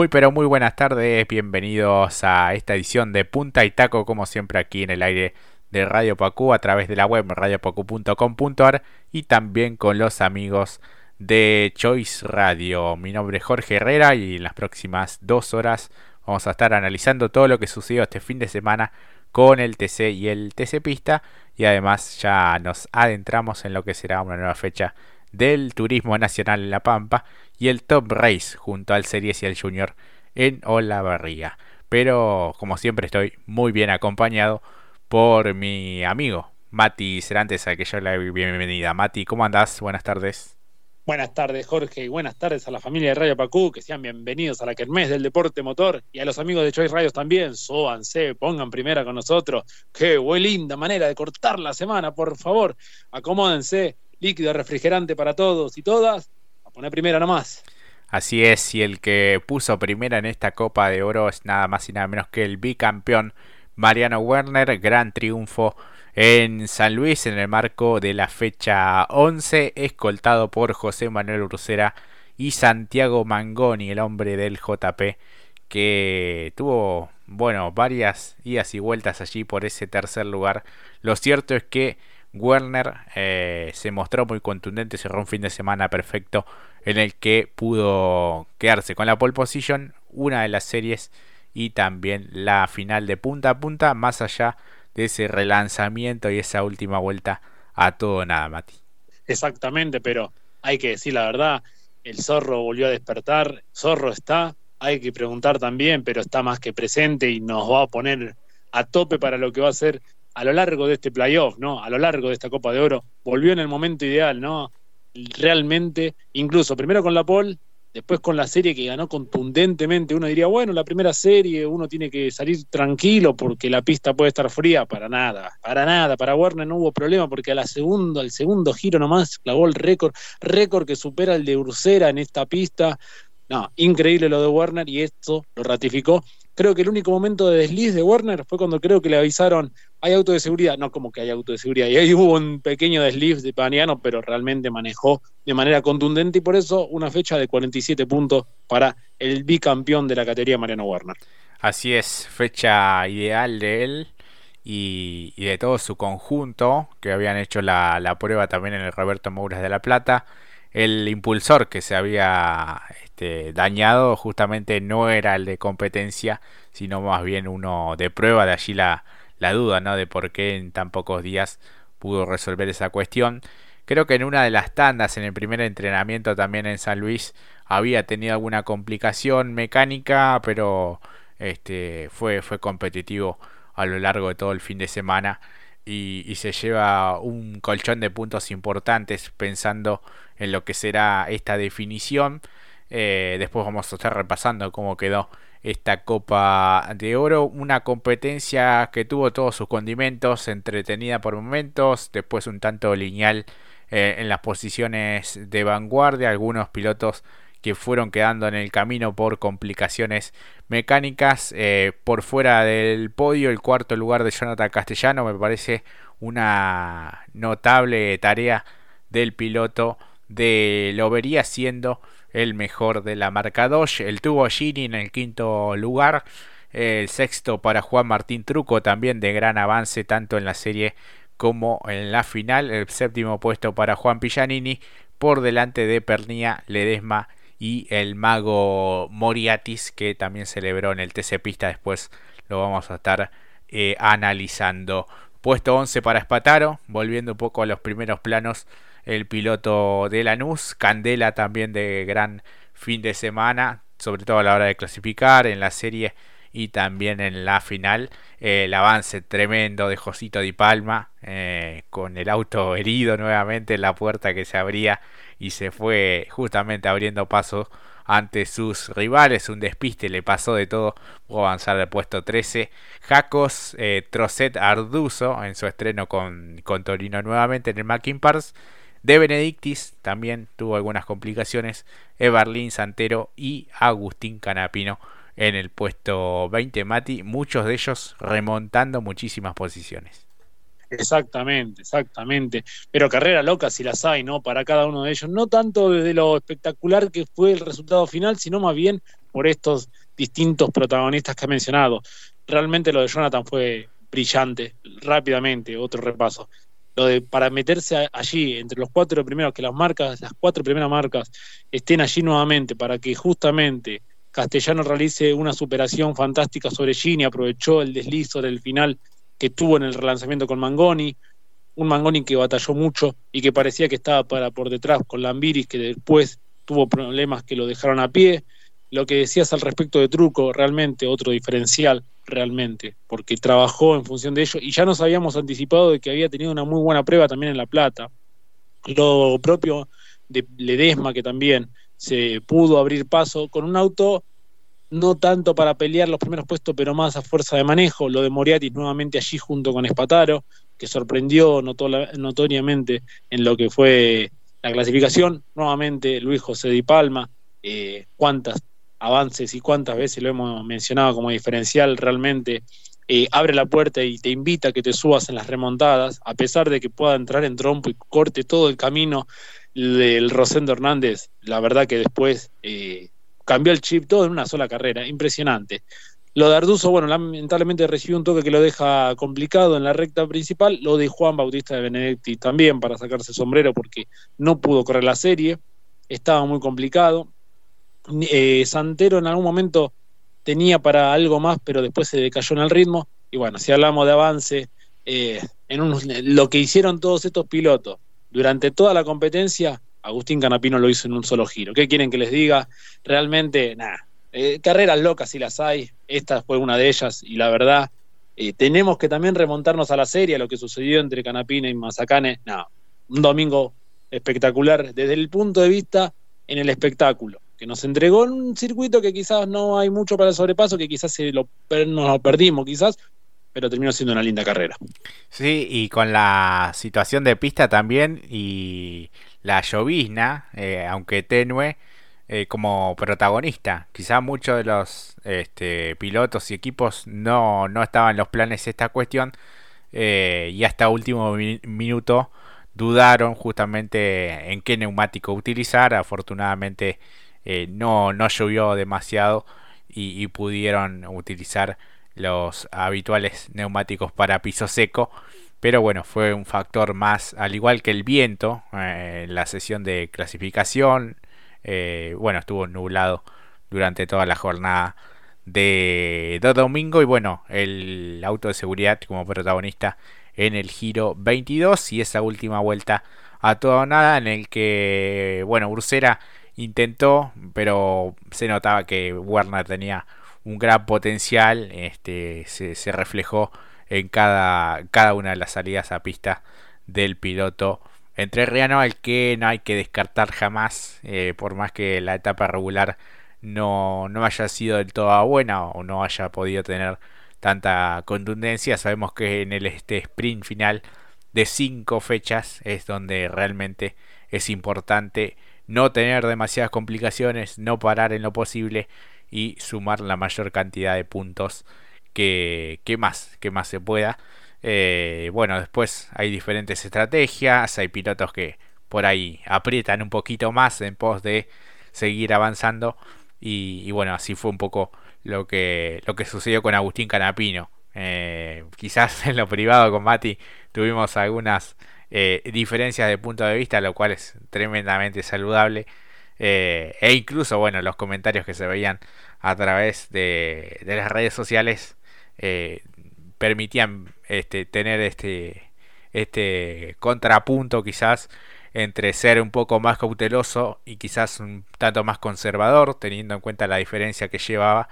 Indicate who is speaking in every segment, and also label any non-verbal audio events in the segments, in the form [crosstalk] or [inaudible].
Speaker 1: Muy pero muy buenas tardes, bienvenidos a esta edición de Punta y Taco, como siempre aquí en el aire de Radio Pacú a través de la web radiopacu.com.ar y también con los amigos de Choice Radio. Mi nombre es Jorge Herrera y en las próximas dos horas vamos a estar analizando todo lo que sucedió este fin de semana con el TC y el TC Pista y además ya nos adentramos en lo que será una nueva fecha del Turismo Nacional en La Pampa y el Top Race junto al Series y el Junior en Olavarría. Pero como siempre estoy muy bien acompañado por mi amigo Mati Cerantes, a que yo le doy bienvenida. Mati, ¿cómo andás? Buenas tardes.
Speaker 2: Buenas tardes, Jorge, y buenas tardes a la familia de Radio Pacú, que sean bienvenidos a la Kermés del Deporte Motor y a los amigos de Choice Radios también. Súbanse, pongan primera con nosotros. Qué buena linda manera de cortar la semana, por favor. Acomódense, líquido refrigerante para todos y todas. A poner primera nomás.
Speaker 1: Así es, y el que puso primera en esta Copa de Oro es nada más y nada menos que el bicampeón Mariano Werner, gran triunfo en San Luis en el marco de la fecha 11, escoltado por José Manuel Ursera y Santiago Mangoni, el hombre del JP, que tuvo, bueno, varias idas y vueltas allí por ese tercer lugar. Lo cierto es que Werner eh, se mostró muy contundente, cerró un fin de semana perfecto en el que pudo quedarse con la pole position, una de las series y también la final de punta a punta, más allá de ese relanzamiento y esa última vuelta a todo nada, Mati.
Speaker 2: Exactamente, pero hay que decir la verdad, el zorro volvió a despertar, zorro está, hay que preguntar también, pero está más que presente y nos va a poner a tope para lo que va a ser a lo largo de este playoff, ¿no? A lo largo de esta Copa de Oro, volvió en el momento ideal, ¿no? Realmente, incluso primero con la pole, después con la serie que ganó contundentemente, uno diría, bueno, la primera serie uno tiene que salir tranquilo porque la pista puede estar fría, para nada, para nada, para Werner no hubo problema porque a la segunda, al segundo giro nomás clavó el récord, récord que supera el de Ursera en esta pista. No, increíble lo de Werner y esto lo ratificó creo que el único momento de desliz de Werner fue cuando creo que le avisaron, hay auto de seguridad, no como que hay auto de seguridad, y ahí [laughs] hubo un pequeño desliz de Paniano, pero realmente manejó de manera contundente y por eso una fecha de 47 puntos para el bicampeón de la categoría Mariano Werner.
Speaker 1: Así es, fecha ideal de él y, de todo su conjunto, que habían hecho la, la prueba también en el Roberto Mouras de la Plata. El impulsor que se había este, dañado justamente no era el de competencia, sino más bien uno de prueba, de allí la, la duda, ¿no? De por qué en tan pocos días pudo resolver esa cuestión. Creo que en una de las tandas, en el primer entrenamiento también en San Luis, había tenido alguna complicación mecánica, pero este, fue, fue competitivo a lo largo de todo el fin de semana y, y, se lleva un colchón de puntos importantes pensando en lo que será esta definición. Eh, después vamos a estar repasando cómo quedó esta Copa de Oro. Una competencia que tuvo todos sus condimentos, entretenida por momentos, después un tanto lineal eh, en las posiciones de vanguardia. Algunos pilotos que fueron quedando en el camino por complicaciones mecánicas. Eh, por fuera del podio, el cuarto lugar de Jonathan Castellano me parece una notable tarea del piloto de lo vería siendo el mejor de la marca Dodge. El tuvo Gini en el quinto lugar. El sexto para Juan Martín Truco, también de gran avance tanto en la serie como en la final. El séptimo puesto para Juan Pillanini por delante de Pernía, Ledesma y el mago Moriatis que también celebró en el TC Pista. Después lo vamos a estar eh, analizando. Puesto 11 para Espataro, volviendo un poco a los primeros planos el piloto de Lanús, Candela también de gran fin de semana, sobre todo a la hora de clasificar en la serie y también en la final. el avance tremendo de Josito Di Palma, eh, con el auto [laughs] herido nuevamente en la puerta que se abría y se fue justamente abriendo paso ante sus rivales. Un despiste le pasó de todo. Pudo avanzar al puesto 13. Jacos eh, Trocet Arduzo en su estreno con, con Torino nuevamente en el Mackin Pars de Benedictis también tuvo algunas complicaciones. Eberlin Santero y Agustín Canapino en el puesto 20 Mati, muchos de ellos remontando muchísimas posiciones.
Speaker 2: Exactamente, exactamente. Pero carrera loca si las hay, ¿no? Para cada uno de ellos. No tanto desde lo espectacular que fue el resultado final, sino más bien por estos distintos protagonistas que ha mencionado. Realmente lo de Jonathan fue brillante, rápidamente, otro repaso. Para meterse allí entre los cuatro primeros, que las marcas, las cuatro primeras marcas estén allí nuevamente, para que justamente Castellano realice una superación fantástica sobre Gini, aprovechó el desliz sobre el final que tuvo en el relanzamiento con Mangoni, un Mangoni que batalló mucho y que parecía que estaba para por detrás con Lambiris, que después tuvo problemas que lo dejaron a pie. Lo que decías al respecto de Truco, realmente otro diferencial, realmente, porque trabajó en función de ello y ya nos habíamos anticipado de que había tenido una muy buena prueba también en La Plata. Lo propio de Ledesma, que también se pudo abrir paso con un auto no tanto para pelear los primeros puestos, pero más a fuerza de manejo. Lo de Moriatis nuevamente allí junto con Espataro, que sorprendió notoriamente en lo que fue la clasificación. Nuevamente Luis José Di Palma, eh, cuántas avances y cuántas veces lo hemos mencionado como diferencial realmente. Eh, abre la puerta y te invita a que te subas en las remontadas, a pesar de que pueda entrar en trompo y corte todo el camino del Rosendo Hernández, la verdad que después eh, cambió el chip todo en una sola carrera, impresionante. Lo de Arduzo, bueno, lamentablemente recibió un toque que lo deja complicado en la recta principal. Lo de Juan Bautista de Benedetti también para sacarse sombrero porque no pudo correr la serie. Estaba muy complicado. Eh, Santero en algún momento tenía para algo más, pero después se decayó en el ritmo. Y bueno, si hablamos de avance, eh, en lo que hicieron todos estos pilotos durante toda la competencia, Agustín Canapino lo hizo en un solo giro. ¿Qué quieren que les diga? Realmente, nada. Eh, carreras locas si las hay. Esta fue una de ellas y la verdad, eh, tenemos que también remontarnos a la serie, a lo que sucedió entre Canapina y Mazacane. Nada, un domingo espectacular desde el punto de vista en el espectáculo, que nos entregó un circuito que quizás no hay mucho para el sobrepaso, que quizás se lo, nos lo perdimos, quizás, pero terminó siendo una linda carrera.
Speaker 1: Sí, y con la situación de pista también y la llovizna, eh, aunque tenue, eh, como protagonista. Quizá muchos de los este, pilotos y equipos no, no estaban en los planes esta cuestión eh, y hasta último minuto dudaron justamente en qué neumático utilizar. Afortunadamente no, no llovió demasiado y, pudieron utilizar los habituales neumáticos para piso seco pero bueno, fue un factor más, al igual que el viento, eh, en la sesión de clasificación. Eh, bueno, estuvo nublado durante toda la jornada de, domingo. Y bueno, el auto de seguridad como protagonista en el giro 22 y esa última vuelta a toda nada en el que, bueno, Ursera intentó, pero se notaba que Werner tenía un gran potencial, este, se, reflejó en cada, cada una de las salidas a pista del piloto entre Riano al que no hay que descartar jamás, eh, por más que la etapa regular no, no haya sido del todo buena o no haya podido tener tanta contundencia. Sabemos que en el este sprint final de cinco fechas es donde realmente es importante no tener demasiadas complicaciones, no parar en lo posible y sumar la mayor cantidad de puntos que, más, que más se pueda. Eh, bueno, después hay diferentes estrategias, hay pilotos que por ahí aprietan un poquito más en pos de seguir avanzando y, bueno, así fue un poco lo que, lo que sucedió con Agustín Canapino. Eh, quizás [laughs] en lo privado con Mati tuvimos algunas eh, diferencias de punto de vista, lo cual es tremendamente saludable. e incluso, bueno, los comentarios que se veían a través de, las redes sociales eh, permitían este, tener este, este contrapunto quizás entre ser un poco más cauteloso y quizás un tanto más conservador, teniendo en cuenta la diferencia que llevaba,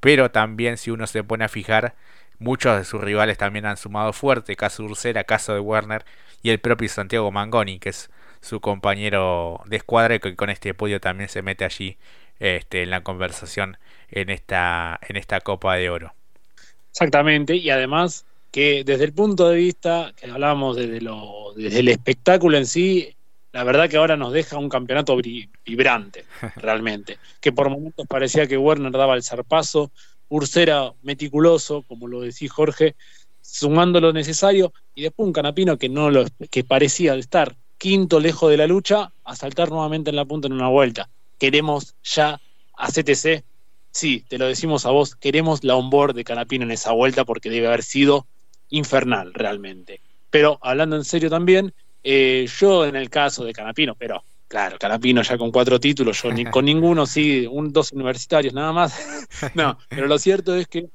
Speaker 1: pero también si uno se pone a fijar, muchos de sus rivales también han sumado fuerte, caso Ursera, caso de Werner y el propio Santiago Mangoni, que es su compañero de escuadra y que con este podio también se mete allí este, en la conversación en esta, en esta Copa de Oro.
Speaker 2: Exactamente, y además que desde el punto de vista que hablábamos desde, lo, desde el espectáculo en sí, la verdad que ahora nos deja un campeonato vibrante, [laughs] realmente. Que por momentos parecía que Werner daba el zarpazo, Ursera meticuloso, como lo decía Jorge, sumando lo necesario, y después un canapino que no lo que parecía estar quinto lejos de la lucha, a saltar nuevamente en la punta en una vuelta. Queremos ya a CTC sí, te lo decimos a vos, queremos la onboard de Canapino en esa vuelta porque debe haber sido infernal realmente. Pero hablando en serio también, eh, yo en el caso de Canapino, pero claro, Canapino ya con cuatro títulos, yo ni [laughs] con ninguno, sí, un, dos universitarios nada más. [laughs] no, pero lo cierto es que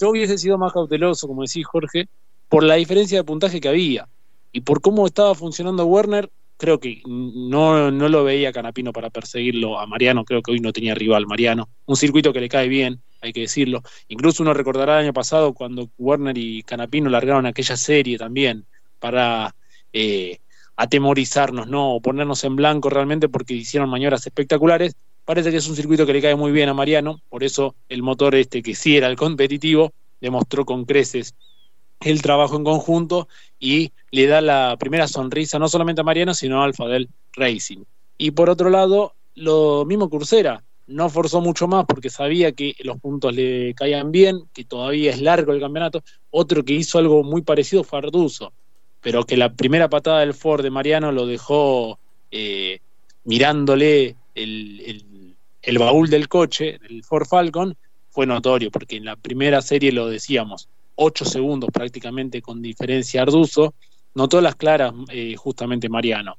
Speaker 2: yo hubiese sido más cauteloso, como decís Jorge, por la diferencia de puntaje que había y por cómo estaba funcionando Werner. Creo que no, no lo veía Canapino para perseguirlo a Mariano, creo que hoy no tenía rival Mariano. Un circuito que le cae bien, hay que decirlo. Incluso uno recordará el año pasado cuando Werner y Canapino largaron aquella serie también para eh, atemorizarnos, ¿no? O ponernos en blanco realmente porque hicieron maniobras espectaculares. Parece que es un circuito que le cae muy bien a Mariano, por eso el motor este, que sí era el competitivo, demostró con creces el trabajo en conjunto y le da la primera sonrisa no solamente a Mariano, sino a Alfa del Racing. Y por otro lado, lo mismo Cursera, no forzó mucho más porque sabía que los puntos le caían bien, que todavía es largo el campeonato. Otro que hizo algo muy parecido fue Arduzo, pero que la primera patada del Ford de Mariano lo dejó eh, mirándole el, el, baúl del coche, del Ford Falcon, fue notorio, porque en la primera serie lo decíamos, 8 segundos prácticamente con diferencia Arduzo, notó las claras eh, justamente Mariano.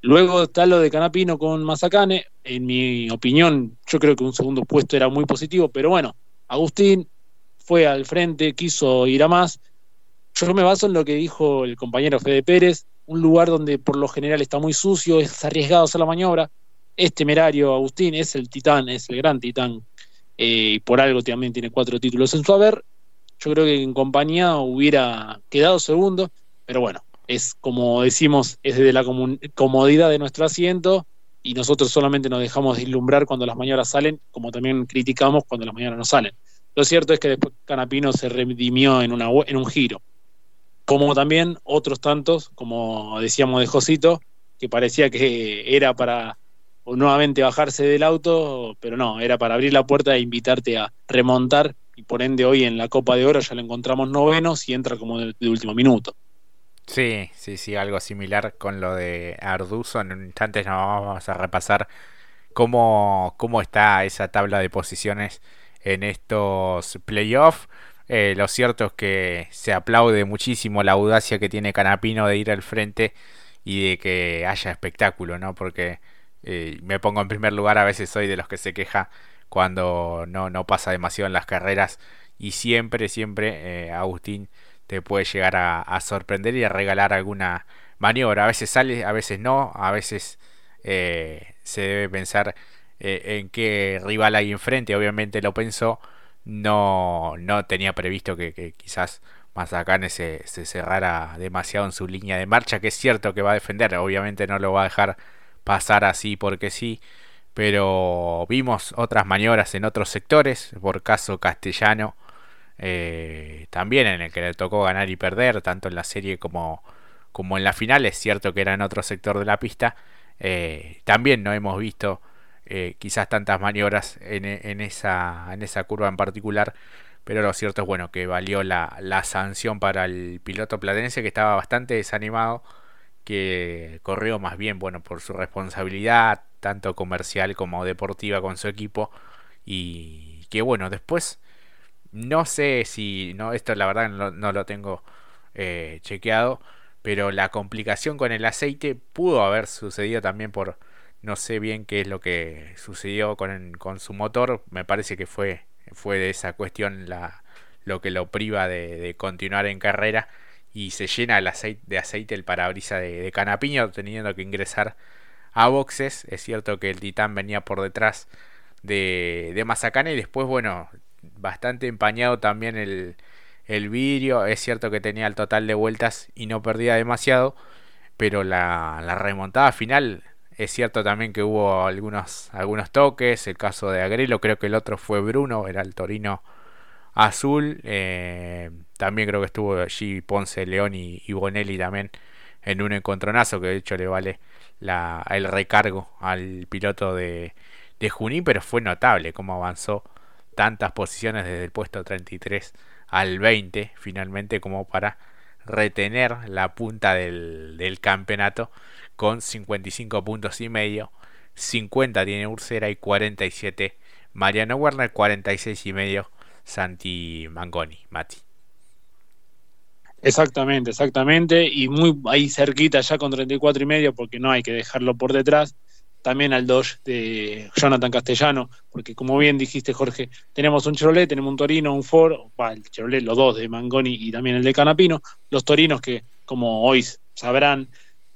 Speaker 2: Luego está lo de Canapino con Mazacane. En mi opinión, yo creo que un segundo puesto era muy positivo, pero bueno, Agustín fue al frente, quiso ir a más. Yo me baso en lo que dijo el compañero Fede Pérez, un lugar donde por lo general está muy sucio, es arriesgado hacer la maniobra. Es temerario, Agustín, es el titán, es el gran titán, eh, y por algo también tiene cuatro títulos en su haber. Yo creo que en compañía hubiera quedado segundo, pero bueno, es como decimos, es desde la comodidad de nuestro asiento y nosotros solamente nos dejamos deslumbrar cuando las mañanas salen, como también criticamos cuando las mañanas no salen. Lo cierto es que después Canapino se redimió en, en un giro, como también otros tantos, como decíamos de Josito, que parecía que era para nuevamente bajarse del auto, pero no, era para abrir la puerta e invitarte a remontar y por ende hoy en la Copa de Oro ya lo encontramos novenos y entra como de último minuto.
Speaker 1: Sí, sí, sí, algo similar con lo de Arduzo. En un instante vamos a repasar cómo, cómo está esa tabla de posiciones en estos playoffs. Eh, lo cierto es que se aplaude muchísimo la audacia que tiene Canapino de ir al frente y de que haya espectáculo, ¿no? Porque me pongo en primer lugar, a veces soy de los que se queja cuando no, no pasa demasiado en las carreras y siempre, siempre eh, Agustín te puede llegar a, sorprender y a regalar alguna maniobra. A veces sale, a veces no, a veces eh, se debe pensar eh, en qué rival hay enfrente. Obviamente lo pensó, no, no tenía previsto que, quizás Mazacane se, se cerrara demasiado en su línea de marcha, que es cierto que va a defender, obviamente no lo va a dejar pasar así porque sí. Pero vimos otras maniobras en otros sectores, por caso castellano, eh, también en el que le tocó ganar y perder, tanto en la serie como, como en la final. Es cierto que era en otro sector de la pista. Eh, también no hemos visto eh, quizás tantas maniobras en, en, esa, en esa curva en particular. Pero lo cierto es bueno que valió la, la sanción para el piloto platense que estaba bastante desanimado. Que corrió más bien bueno por su responsabilidad, tanto comercial como deportiva con su equipo. Y que bueno, después no sé si, no, esto la verdad no, lo tengo eh, chequeado, pero la complicación con el aceite pudo haber sucedido también por, no sé bien qué es lo que sucedió con, con su motor, me parece que fue, fue de esa cuestión la, lo que lo priva de, continuar en carrera y se llena el aceite, de aceite el parabrisa de, Canapiño teniendo que ingresar a boxes. Es cierto que el Titán venía por detrás de, de Mazacane y después, bueno, bastante empañado también el, el vidrio. Es cierto que tenía el total de vueltas y no perdía demasiado. Pero la, la remontada final es cierto también que hubo algunos, algunos toques. El caso de Agrelo, creo que el otro fue Bruno, era el Torino azul. Eh, también creo que estuvo allí Ponce, León y, Bonelli también en un encontronazo que de hecho le vale el recargo al piloto de, de Junín, pero fue notable cómo avanzó tantas posiciones desde el puesto 33 al 20 finalmente como para retener la punta del, campeonato con 55 puntos y medio 50 tiene Ursera y 47 Mariano Werner, 46 y medio Santi Mangoni, Mati.
Speaker 2: Exactamente, exactamente, y muy ahí cerquita ya con 34 y medio, porque no hay que dejarlo por detrás. También al Dodge de Jonathan Castellano, porque como bien dijiste, Jorge, tenemos un Chevrolet, tenemos un Torino, un Ford, el Chevrolet, los dos de Mangoni y también el de Canapino. Los Torinos que, como hoy sabrán,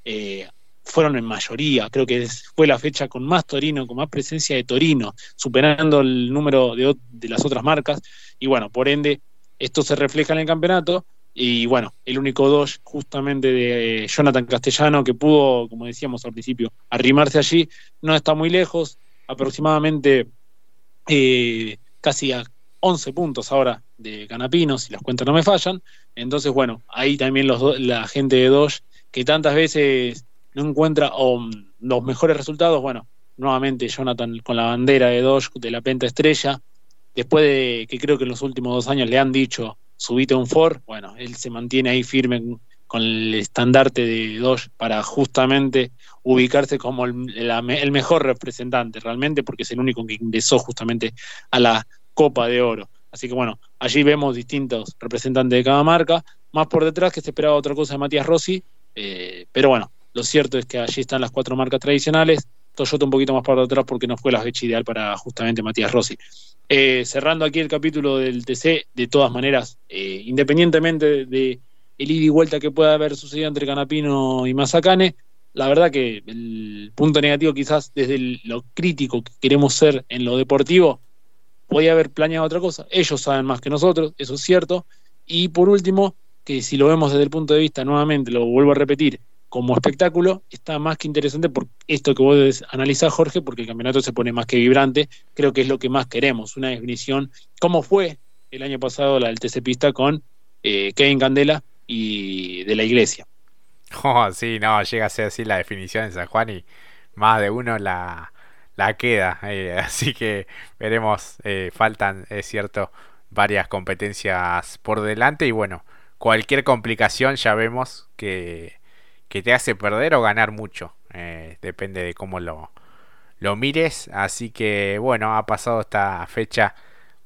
Speaker 2: eh, fueron en mayoría, creo que fue la fecha con más Torino, con más presencia de Torino, superando el número de, de las otras marcas, y bueno, por ende, esto se refleja en el campeonato, y bueno, el único dos justamente de Jonathan Castellano que pudo, como decíamos al principio, arrimarse allí, no está muy lejos, aproximadamente eh, casi a 11 puntos ahora de Canapino, si las cuentas no me fallan. Entonces, bueno, ahí también los la gente de dos que tantas veces no encuentra los mejores resultados, bueno, nuevamente Jonathan con la bandera de Dodge de la penta estrella, después de que creo que en los últimos dos años le han dicho subite un Ford, bueno, él se mantiene ahí firme con el estandarte de Dodge para justamente ubicarse como el, mejor representante realmente, porque es el único que ingresó justamente a la Copa de Oro. Así que bueno, allí vemos distintos representantes de cada marca, más por detrás que se esperaba otra cosa de Matías Rossi, eh, pero bueno, lo cierto es que allí están las cuatro marcas tradicionales, Toyota un poquito más por detrás porque no fue la fecha ideal para justamente Matías Rossi. Eh, cerrando aquí el capítulo del TC, de todas maneras, eh, independientemente de, el ida y vuelta que pueda haber sucedido entre Canapino y Mazacane, la verdad que el punto negativo quizás desde lo crítico que queremos ser en lo deportivo, podía haber planeado otra cosa. Ellos saben más que nosotros, eso es cierto. Y por último, que si lo vemos desde el punto de vista, nuevamente, lo vuelvo a repetir, como espectáculo está más que interesante por esto que vos analizar Jorge, porque el campeonato se pone más que vibrante. Creo que es lo que más queremos, una definición, como fue el año pasado la del TC Pista con eh, Kevin Candela y de la Iglesia. [laughs]
Speaker 1: Oh, sí, no, llega a ser así la definición en San Juan y más de uno la, la queda. Eh, [laughs] así que veremos, eh, faltan, es cierto, varias competencias por delante y bueno, cualquier complicación ya vemos que que te hace perder o ganar mucho. Eh, depende de cómo lo, lo mires. Así que bueno, ha pasado esta fecha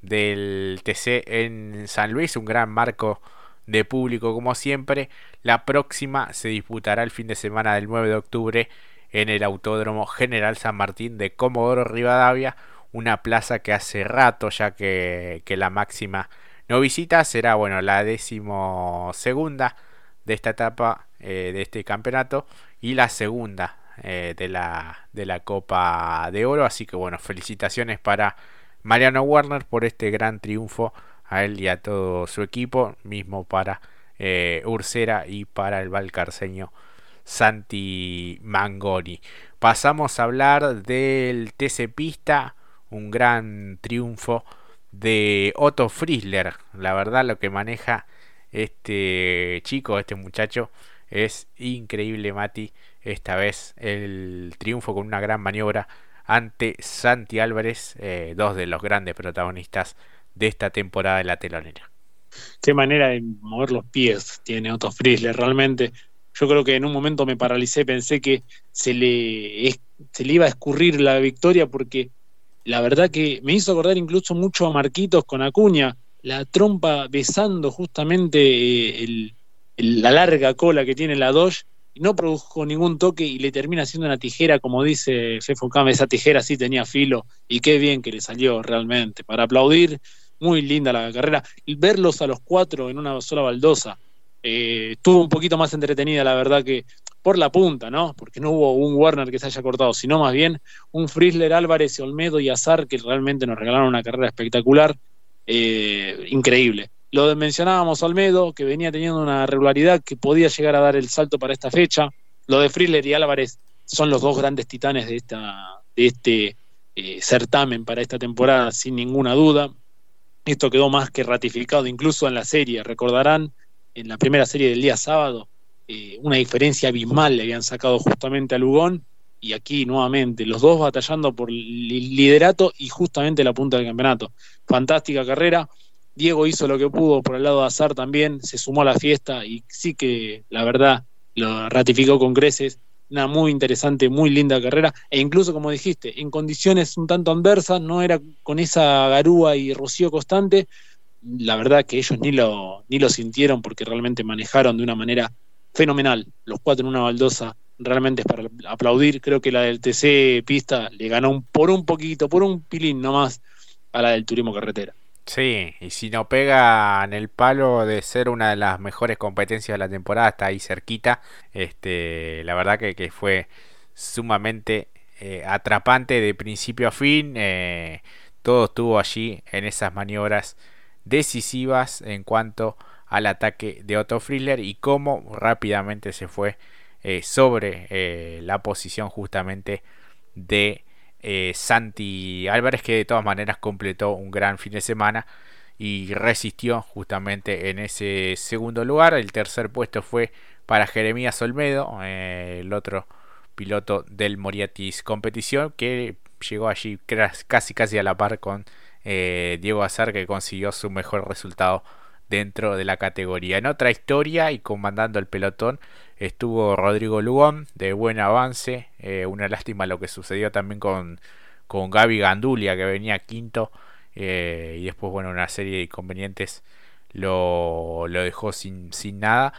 Speaker 1: del TC en San Luis, un gran marco de público como siempre. La próxima se disputará el fin de semana del 9 de octubre en el Autódromo General San Martín de Comodoro Rivadavia, una plaza que hace rato ya que, que la máxima no visita, será bueno la décimo segunda de esta etapa eh, de este campeonato y la segunda eh, de, la, de la Copa de Oro. Así que bueno, felicitaciones para Mariano Werner por este gran triunfo a él y a todo su equipo, mismo para eh, Ursera y para el valcarceño Santi Mangoni. Pasamos a hablar del TC Pista, un gran triunfo de Otto Friesler. La verdad lo que maneja este chico, este muchacho, es increíble, Mati. Esta vez el triunfo con una gran maniobra ante Santi Álvarez, eh, dos de los grandes protagonistas de esta temporada de la telonera.
Speaker 2: Qué manera de mover los pies tiene Otto Friesler, realmente. Yo creo que en un momento me paralicé, pensé que se le, se le iba a escurrir la victoria porque la verdad que me hizo acordar incluso mucho a Marquitos con Acuña, la trompa besando justamente eh, la larga cola que tiene la Dodge no produjo ningún toque y le termina haciendo una tijera, como dice Fefo Kame, esa tijera sí tenía filo y qué bien que le salió realmente. Para aplaudir, muy linda la carrera. Y verlos a los cuatro en una sola baldosa, eh, estuvo un poquito más entretenida, la verdad que por la punta, ¿no? Porque no hubo un Warner que se haya cortado, sino más bien un Frizzler, Álvarez, Olmedo y Azar que realmente nos regalaron una carrera espectacular eh, increíble. Lo mencionábamos Almedo, que venía teniendo una regularidad que podía llegar a dar el salto para esta fecha. Lo de Friller y Álvarez son los dos grandes titanes de, esta, este eh, certamen para esta temporada, sin ninguna duda. Esto quedó más que ratificado incluso en la serie. Recordarán, en la primera serie del día sábado, eh, una diferencia abismal le habían sacado justamente a Lugón y aquí nuevamente los dos batallando por liderato y justamente la punta del campeonato. Fantástica carrera. Diego hizo lo que pudo por el lado de Azar también, se sumó a la fiesta y sí que la verdad lo ratificó con creces. una muy interesante, muy linda carrera, e incluso como dijiste, en condiciones un tanto adversas, no era con esa garúa y rocío constante, la verdad que ellos ni lo, ni lo sintieron porque realmente manejaron de una manera fenomenal, los cuatro en una baldosa, realmente es para aplaudir, creo que la del TC pista le ganó por un poquito, por un pilín nomás a la del turismo carretera.
Speaker 1: Sí, y si no pega en el palo de ser una de las mejores competencias de la temporada, está ahí cerquita. Este, la verdad que, fue sumamente eh, atrapante de principio a fin. Eh, todo estuvo allí en esas maniobras decisivas en cuanto al ataque de Otto Frizzler y cómo rápidamente se fue eh, sobre la posición justamente de eh, Santi Álvarez que de todas maneras completó un gran fin de semana y resistió justamente en ese segundo lugar. El tercer puesto fue para Jeremías Olmedo, eh, el otro piloto del Moriatis competición que llegó allí casi casi a la par con eh, Diego Azar que consiguió su mejor resultado dentro de la categoría. En otra historia y comandando el pelotón estuvo Rodrigo Lugón de buen avance. Eh, una lástima lo que sucedió también con, con Gaby Gandulia que venía quinto. Eh, y después, bueno, una serie de inconvenientes lo, lo dejó sin, sin nada.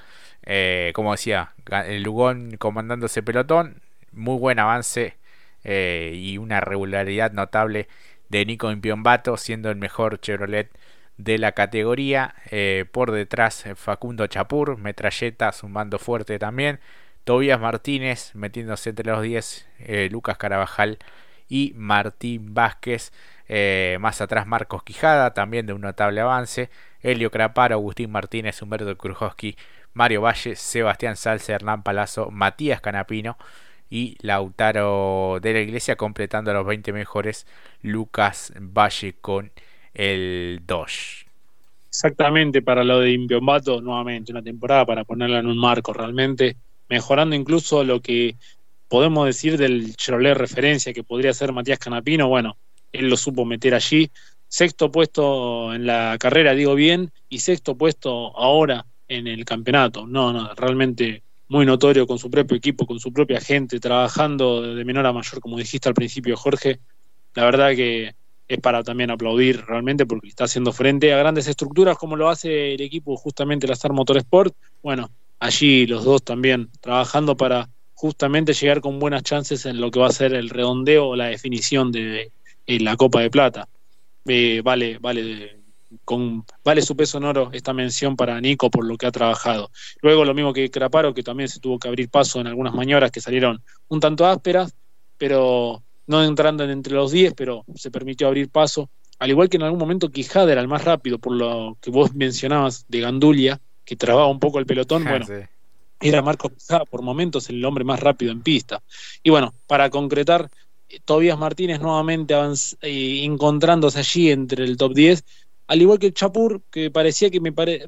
Speaker 1: Eh, como decía, Lugón comandando ese pelotón. Muy buen avance y una regularidad notable de Nico Impiombato siendo el mejor Chevrolet de la categoría. Eh, por detrás eh, Facundo Chapur, metralleta sumando fuerte también. Tobias Martínez metiéndose entre los 10. Eh, Lucas Carabajal y Martín Vázquez. más atrás Marcos Quijada, también de un notable avance. Helio Craparo, Agustín Martínez, Humberto Krujowski, Mario Valle, Sebastián Salce, Hernán Palazzo, Matías Canapino y Lautaro de la Iglesia completando los 20 mejores. Lucas Valle con el 2.
Speaker 2: Exactamente, para lo de Impiombato, nuevamente, una temporada para ponerla en un marco realmente, mejorando incluso lo que podemos decir del Chevrolet referencia que podría ser Matías Canapino, bueno, él lo supo meter allí. Sexto puesto en la carrera, digo bien, y sexto puesto ahora en el campeonato. No, no, realmente muy notorio con su propio equipo, con su propia gente, trabajando de menor a mayor, como dijiste al principio, Jorge. La verdad que es para también aplaudir realmente porque está haciendo frente a grandes estructuras como lo hace el equipo justamente la Star Motorsport. Bueno, allí los dos también trabajando para justamente llegar con buenas chances en lo que va a ser el redondeo o la definición de, la Copa de Plata. Eh, vale, vale, con, vale su peso en oro esta mención para Nico por lo que ha trabajado. Luego lo mismo que Craparo, que también se tuvo que abrir paso en algunas maniobras que salieron un tanto ásperas, pero no entrando entre los 10, pero se permitió abrir paso. Al igual que en algún momento Quijada era el más rápido, por lo que vos mencionabas de Gandulia, que trababa un poco el pelotón, [laughs] bueno, era Marcos Quijada por momentos el hombre más rápido en pista. Y bueno, para concretar, Tobías Martínez nuevamente eh, encontrándose allí entre el top 10, al igual que Chapur, que parecía que me parece,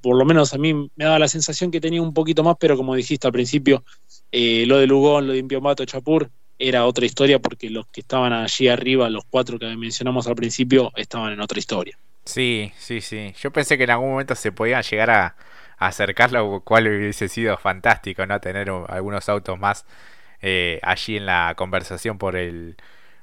Speaker 2: por lo menos a mí me daba la sensación que tenía un poquito más, pero como dijiste al principio, eh, lo de Lugón, lo de Impiomato, Chapur, era otra historia porque los que estaban allí arriba, los cuatro que mencionamos al principio, estaban en otra historia.
Speaker 1: Sí, sí, sí. Yo pensé que en algún momento se podía llegar a, acercar, lo cual hubiese sido fantástico, ¿no? Tener algunos autos más eh, allí en la conversación por el,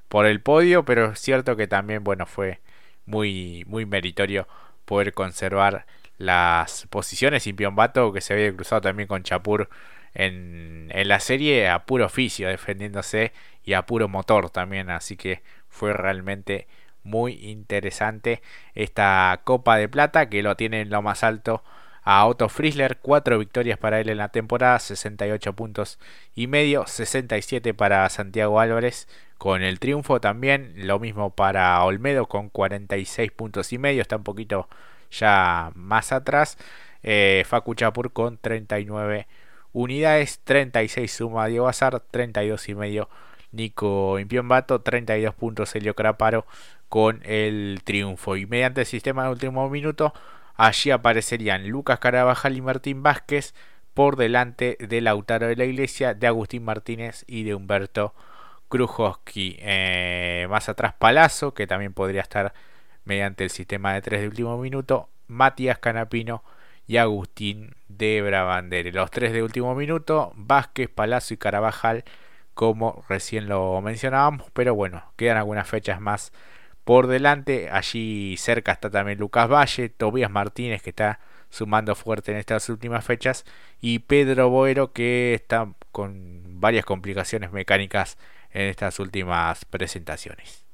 Speaker 1: por el podio, pero es cierto que también, bueno, fue muy, muy meritorio poder conservar las posiciones y Piombato que se había cruzado también con Chapur en, la serie a puro oficio defendiéndose y a puro motor también así que fue realmente muy interesante esta Copa de Plata que lo tiene en lo más alto a Otto Frizzler, cuatro victorias para él en la temporada, 68 puntos y medio, 67 para Santiago Álvarez con el triunfo también, lo mismo para Olmedo con 46 puntos y medio, está un poquito ya más atrás, eh, Facu Chapur con 39 unidades, 36 suma Diego Azar, 32 y medio Nico Impiombato, 32 puntos Helio Craparo con el triunfo. Y mediante el sistema de último minuto, allí aparecerían Lucas Carabajal y Martín Vázquez por delante de Lautaro de la Iglesia, de Agustín Martínez y de Humberto Krujowski. Eh, más atrás Palazzo, que también podría estar mediante el sistema de 3 de último minuto, Matías Canapino y Agustín de Brabandere. Los tres de último minuto, Vázquez, Palazzo y Carabajal, como recién lo mencionábamos, pero bueno, quedan algunas fechas más por delante. Allí cerca está también Lucas Valle, Tobías Martínez que está sumando fuerte en estas últimas fechas y Pedro Boero que está con varias complicaciones mecánicas en estas últimas presentaciones.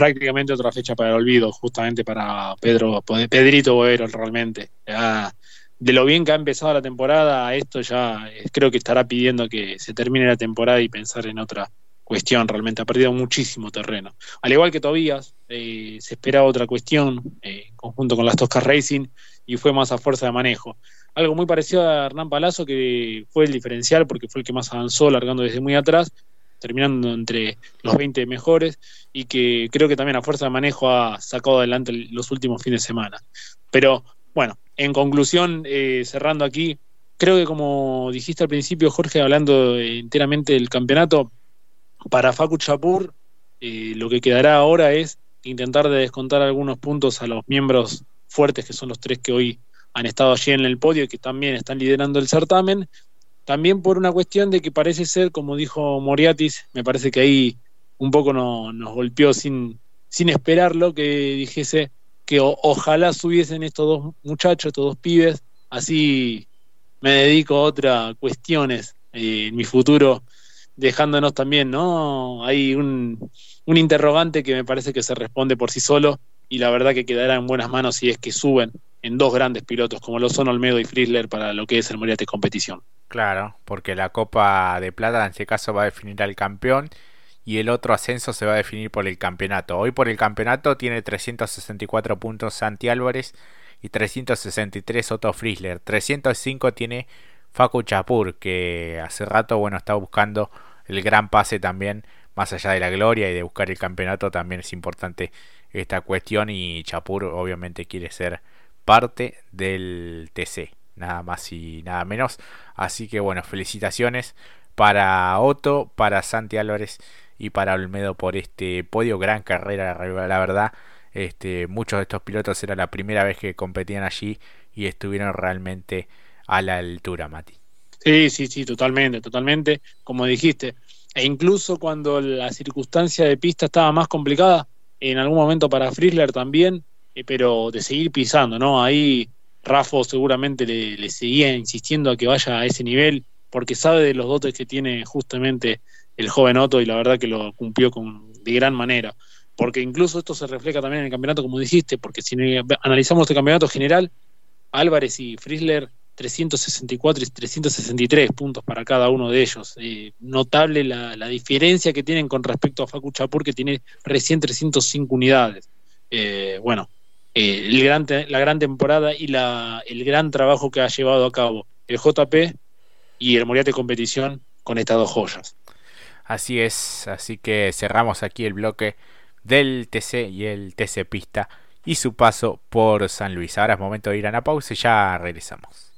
Speaker 2: Prácticamente otra fecha para el olvido, justamente para Pedro, Pedrito Boero realmente. de lo bien que ha empezado la temporada, esto ya creo que estará pidiendo que se termine la temporada y pensar en otra cuestión realmente, ha perdido muchísimo terreno. Al igual que Tobías, eh, se esperaba otra cuestión eh, conjunto con las Toscas Racing y fue más a fuerza de manejo. Algo muy parecido a Hernán Palazzo, que fue el diferencial porque fue el que más avanzó, largando desde muy atrás, terminando entre los 20 mejores y que creo que también a fuerza de manejo ha sacado adelante los últimos fines de semana. Pero bueno, en conclusión, eh, cerrando aquí, creo que como dijiste al principio, Jorge, hablando enteramente del campeonato, para Facu Chapur, eh, lo que quedará ahora es intentar de descontar algunos puntos a los miembros fuertes, que son los tres que hoy han estado allí en el podio y que también están liderando el certamen. También por una cuestión de que parece ser, como dijo Moriatis, me parece que ahí un poco nos golpeó sin, sin esperarlo, que dijese que ojalá subiesen estos dos muchachos, estos dos pibes, así me dedico a otras cuestiones eh, en mi futuro dejándonos también, ¿no? Hay un, un interrogante que me parece que se responde por sí solo y la verdad que quedará en buenas manos si es que suben en dos grandes pilotos como lo son Olmedo y Frizzler para lo que es el Moriate competición.
Speaker 1: Claro, porque la Copa de Plata en este caso va a definir al campeón y el otro ascenso se va a definir por el campeonato. Hoy por el campeonato tiene 364 puntos Santi Álvarez y 363 Otto Frizzler. 305 tiene Facu Chapur que hace rato bueno está buscando el gran pase también, más allá de la gloria y de buscar el campeonato, también es importante esta cuestión y Chapur obviamente quiere ser parte del TC, nada más y nada menos. Así que bueno, felicitaciones para Otto, para Santi Álvarez y para Olmedo por este podio, gran carrera, la verdad. Este, muchos de estos pilotos era la primera vez que competían allí y estuvieron realmente a la altura, Mati.
Speaker 2: Sí, sí, sí, totalmente, totalmente. Como dijiste, e incluso cuando la circunstancia de pista estaba más complicada, en algún momento para Frizzler también, eh, pero de seguir pisando, ¿no? Ahí Rafa seguramente le, seguía insistiendo a que vaya a ese nivel, porque sabe de los dotes que tiene justamente el joven Otto y la verdad que lo cumplió con, de gran manera. Porque incluso esto se refleja también en el campeonato, como dijiste, porque si analizamos este campeonato general, Álvarez y Frizzler 364 y 363 puntos para cada uno de ellos. Eh, notable la, diferencia que tienen con respecto a Facu Chapur, que tiene recién 305 unidades. Eh, bueno, el gran, la gran temporada y la, el gran trabajo que ha llevado a cabo el JP y el Moriate Competición con estas dos joyas.
Speaker 1: Así es, así que cerramos aquí el bloque del TC y el TC Pista y su paso por San Luis. Ahora es momento de ir a una pausa y ya regresamos.